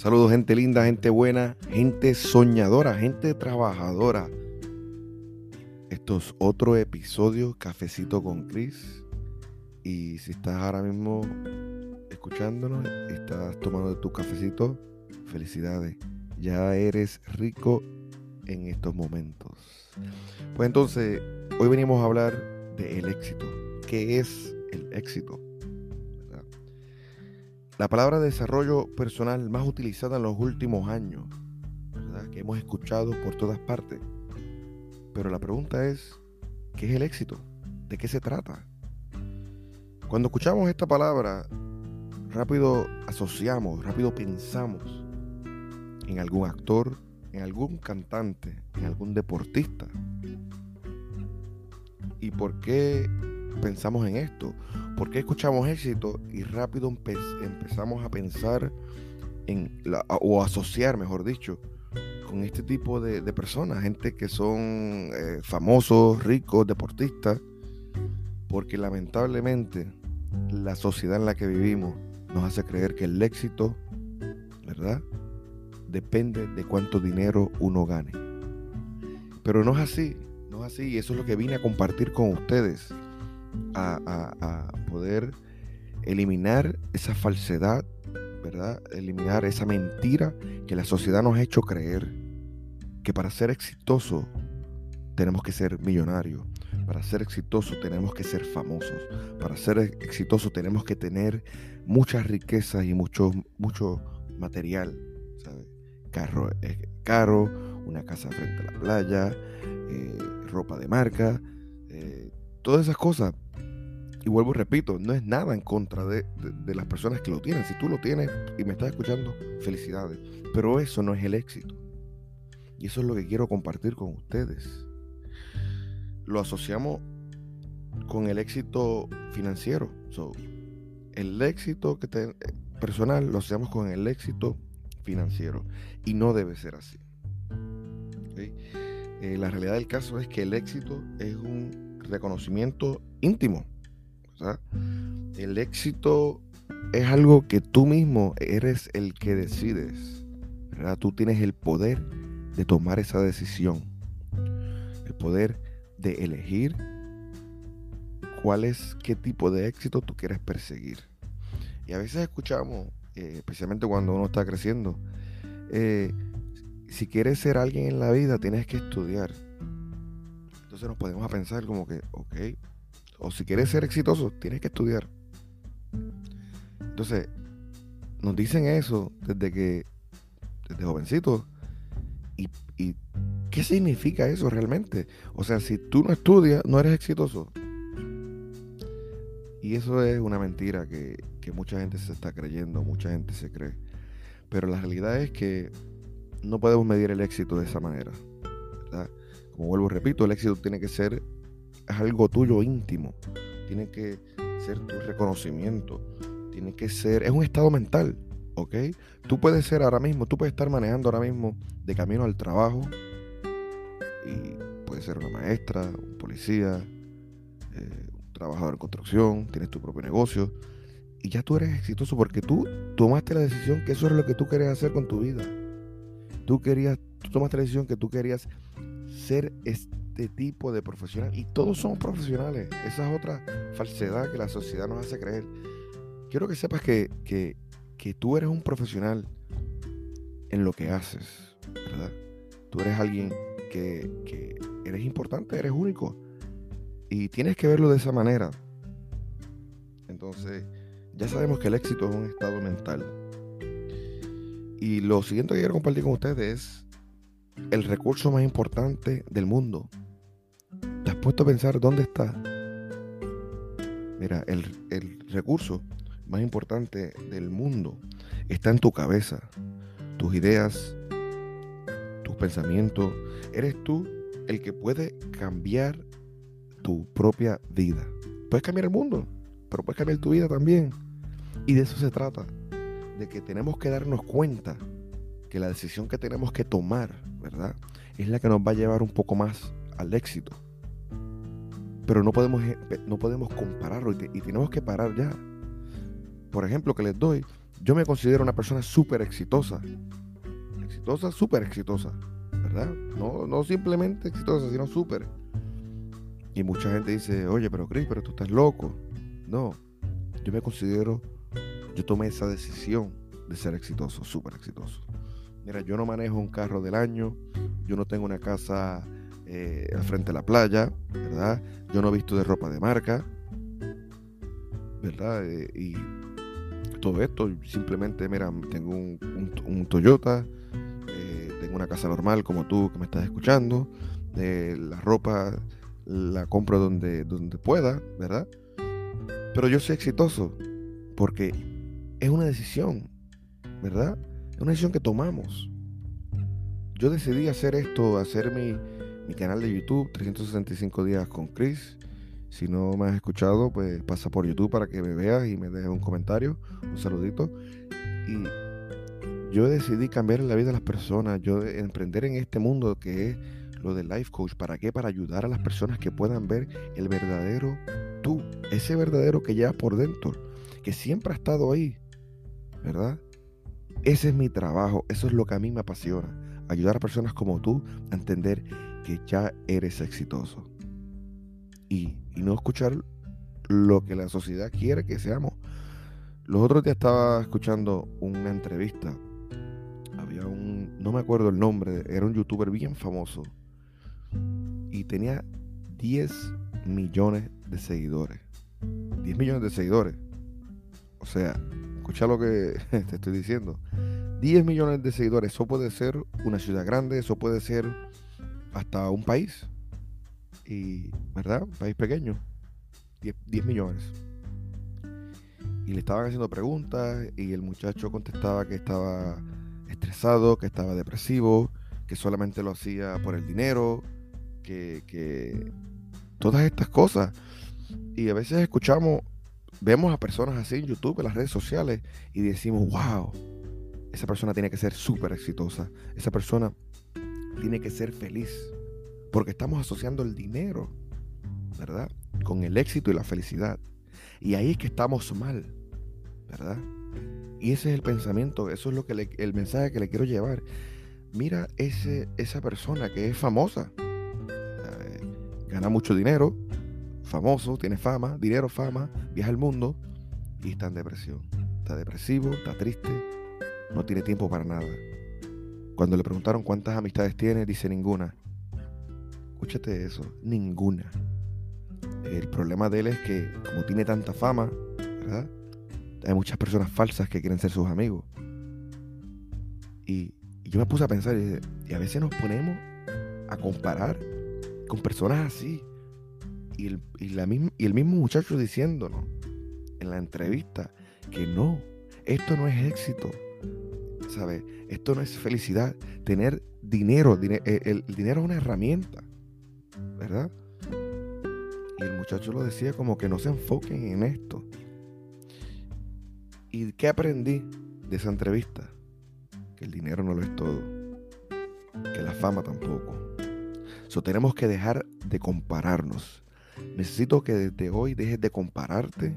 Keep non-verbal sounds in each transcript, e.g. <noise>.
Saludos gente linda, gente buena, gente soñadora, gente trabajadora. Esto es otro episodio, Cafecito con Chris. Y si estás ahora mismo escuchándonos, estás tomando tu cafecito, felicidades. Ya eres rico en estos momentos. Pues entonces, hoy venimos a hablar del éxito. ¿Qué es el éxito? La palabra desarrollo personal más utilizada en los últimos años, que hemos escuchado por todas partes. Pero la pregunta es, ¿qué es el éxito? ¿De qué se trata? Cuando escuchamos esta palabra, rápido asociamos, rápido pensamos en algún actor, en algún cantante, en algún deportista. ¿Y por qué pensamos en esto? ¿Por qué escuchamos éxito y rápido empezamos a pensar en o asociar, mejor dicho, con este tipo de, personas, gente que son eh, famosos, ricos, deportistas? Porque lamentablemente la sociedad en la que vivimos nos hace creer que el éxito, ¿verdad? Depende de cuánto dinero uno gane. Pero no es así, no es así, y eso es lo que vine a compartir con ustedes a, poder eliminar esa falsedad, ¿verdad? Eliminar esa mentira que la sociedad nos ha hecho creer. Que para ser exitoso tenemos que ser millonarios. Para ser exitoso tenemos que ser famosos. Para ser exitoso tenemos que tener muchas riquezas y mucho, mucho material. Carro eh, caro, una casa frente a la playa, eh, ropa de marca, todas esas cosas. Y vuelvo y repito, no es nada en contra de, las personas que lo tienen. Si tú lo tienes y me estás escuchando, felicidades. Pero eso no es el éxito. Y eso es lo que quiero compartir con ustedes. Lo asociamos con el éxito financiero. el éxito que te, personal lo asociamos con el éxito financiero. Y no debe ser así. Eh, la realidad del caso es que el éxito es un reconocimiento íntimo el éxito es algo que tú mismo eres el que decides. Tú tienes el poder de tomar esa decisión. El poder de elegir cuál es, qué tipo de éxito tú quieres perseguir. Y a veces escuchamos, eh, especialmente cuando uno está creciendo, eh, si quieres ser alguien en la vida, tienes que estudiar. Entonces nos podemos pensar como que, ok, o si quieres ser exitoso, tienes que estudiar. Entonces, nos dicen eso desde que, desde jovencitos. ¿Y, ¿Y qué significa eso realmente? O sea, si tú no estudias, no eres exitoso. Y eso es una mentira que, que mucha gente se está creyendo, mucha gente se cree. Pero la realidad es que no podemos medir el éxito de esa manera. Como vuelvo y repito, el éxito tiene que ser algo tuyo íntimo. Tiene que ser tu reconocimiento. Tiene que ser, es un estado mental, ¿ok? Tú puedes ser ahora mismo, tú puedes estar manejando ahora mismo de camino al trabajo y puedes ser una maestra, un policía, eh, un trabajador en construcción, tienes tu propio negocio y ya tú eres exitoso porque tú tomaste la decisión que eso es lo que tú querías hacer con tu vida. Tú querías, tú tomaste la decisión que tú querías ser este tipo de profesional. Y todos somos profesionales. Esa es otra falsedad que la sociedad nos hace creer. Quiero que sepas que, que, tú eres un profesional en lo que haces, ¿verdad? Tú eres alguien que, que eres importante, eres único. Y tienes que verlo de esa manera. Entonces, ya sabemos que el éxito es un estado mental. Y lo siguiente que quiero compartir con ustedes es el recurso más importante del mundo. ¿Te has puesto a pensar dónde está? Mira, el, recurso más importante del mundo está en tu cabeza, tus ideas, tus pensamientos. Eres tú el que puede cambiar tu propia vida. Puedes cambiar el mundo, pero puedes cambiar tu vida también. Y de eso se trata, de que tenemos que darnos cuenta que la decisión que tenemos que tomar, ¿verdad? Es la que nos va a llevar un poco más al éxito. Pero no podemos, eh, no podemos compararlo y, tenemos que parar ya. Por ejemplo, que les doy, yo me considero una persona súper exitosa. Exitosa, súper exitosa. ¿Verdad? No, no simplemente exitosa, sino súper. Y mucha gente dice, oye, pero Chris, pero tú estás loco. No, yo me considero, yo tomé esa decisión de ser exitoso, súper exitoso. Mira, yo no manejo un carro del año, yo no tengo una casa eh, al frente de la playa, ¿verdad? Yo no visto de ropa de marca, ¿verdad? Eh, y todo esto, simplemente, mira, tengo un, Toyota, eh, tengo una casa normal como tú que me estás escuchando, la ropa la compro donde, donde pueda, ¿verdad? Pero yo soy exitoso porque es una decisión, ¿verdad? Es una decisión que tomamos. Yo decidí hacer esto, hacer mi, mi canal de YouTube, 365 días con Chris. Si no me has escuchado, pues pasa por YouTube para que me veas y me dejes un comentario, un saludito. Y yo decidí cambiar la vida de las personas, yo emprender en este mundo que es lo del life coach. ¿Para qué? Para ayudar a las personas que puedan ver el verdadero tú, ese verdadero que llevas por dentro, que siempre ha estado ahí, ¿verdad? Ese es mi trabajo, eso es lo que a mí me apasiona, ayudar a personas como tú a entender que ya eres exitoso y, y no escuchar lo que la sociedad quiere que seamos. Los otros días estaba escuchando una entrevista. Había un, no me acuerdo el nombre, era un youtuber bien famoso y tenía 10 millones de seguidores. 10 millones de seguidores. O sea, escucha lo que <laughs> te estoy diciendo. 10 millones de seguidores, eso puede ser una ciudad grande, eso puede ser hasta un país. Y, ¿verdad? Un país pequeño. 10, 10 millones. Y le estaban haciendo preguntas y el muchacho contestaba que estaba estresado, que estaba depresivo, que solamente lo hacía por el dinero, que, todas estas cosas. Y a veces escuchamos, vemos a personas así en YouTube, en las redes sociales, y decimos, wow, esa persona tiene que ser súper exitosa. Esa persona tiene que ser feliz. Porque estamos asociando el dinero, ¿verdad? Con el éxito y la felicidad. Y ahí es que estamos mal, ¿verdad? Y ese es el pensamiento, eso es lo que el mensaje que le quiero llevar. Mira ese, esa persona que es famosa, gana mucho dinero, famoso, tiene fama, dinero, fama, viaja el mundo y está en depresión. Está depresivo, está triste, no tiene tiempo para nada. Cuando le preguntaron cuántas amistades tiene, dice ninguna. Escúchate eso, ninguna. El problema de él es que como tiene tanta fama, ¿verdad? Hay muchas personas falsas que quieren ser sus amigos. Y, yo me puse a pensar y a veces nos ponemos a comparar con personas así. Y el, y el mismo muchacho diciéndonos en la entrevista que no, esto no es éxito. ¿Sabes? Esto no es felicidad. Tener dinero, eh, el, dinero es una herramienta. ¿Verdad? Y el muchacho lo decía como que no se enfoquen en esto. ¿Y qué aprendí de esa entrevista? Que el dinero no lo es todo. Que la fama tampoco So, tenemos que dejar de compararnos. Necesito que desde hoy dejes de compararte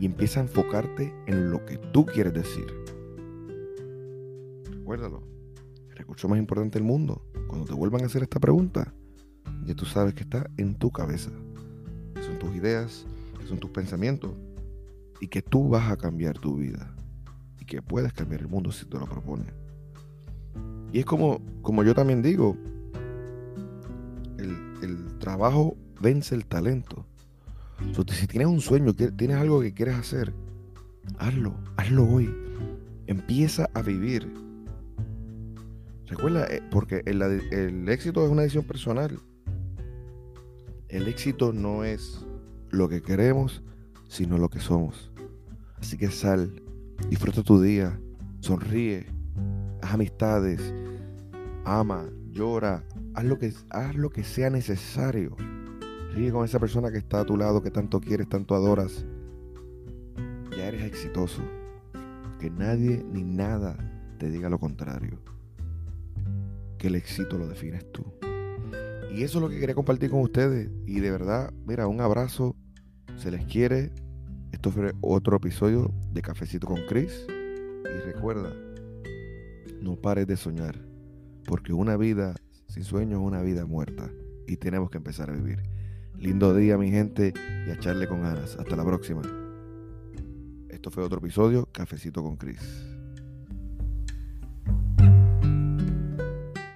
y empieza a enfocarte en lo que tú quieres decir. Recuérdalo. El recurso más importante del mundo. Cuando te vuelvan a hacer esta pregunta, ya tú sabes que está en tu cabeza. Que son tus ideas, que son tus pensamientos y que tú vas a cambiar tu vida y que puedes cambiar el mundo si te lo propones. Y es como, como yo también digo, el, trabajo vence el talento. si tienes un sueño, tienes algo que quieres hacer, hazlo, hazlo hoy. Empieza a vivir. Recuerda, eh, porque el, el éxito es una decisión personal. El éxito no es lo que queremos, sino lo que somos. Así que sal, disfruta tu día, sonríe, haz amistades, ama, llora, haz lo que, haz lo que sea necesario. Ríe con esa persona que está a tu lado, que tanto quieres, tanto adoras. Ya eres exitoso. Que nadie ni nada te diga lo contrario. Que el éxito lo defines tú. Y eso es lo que quería compartir con ustedes. Y de verdad, mira, un abrazo. Se les quiere. Esto fue otro episodio de Cafecito con Chris. Y recuerda, no pares de soñar, porque una vida sin sueño es una vida muerta y tenemos que empezar a vivir. Lindo día, mi gente, y a echarle con ganas. Hasta la próxima. Esto fue otro episodio, Cafecito con Chris.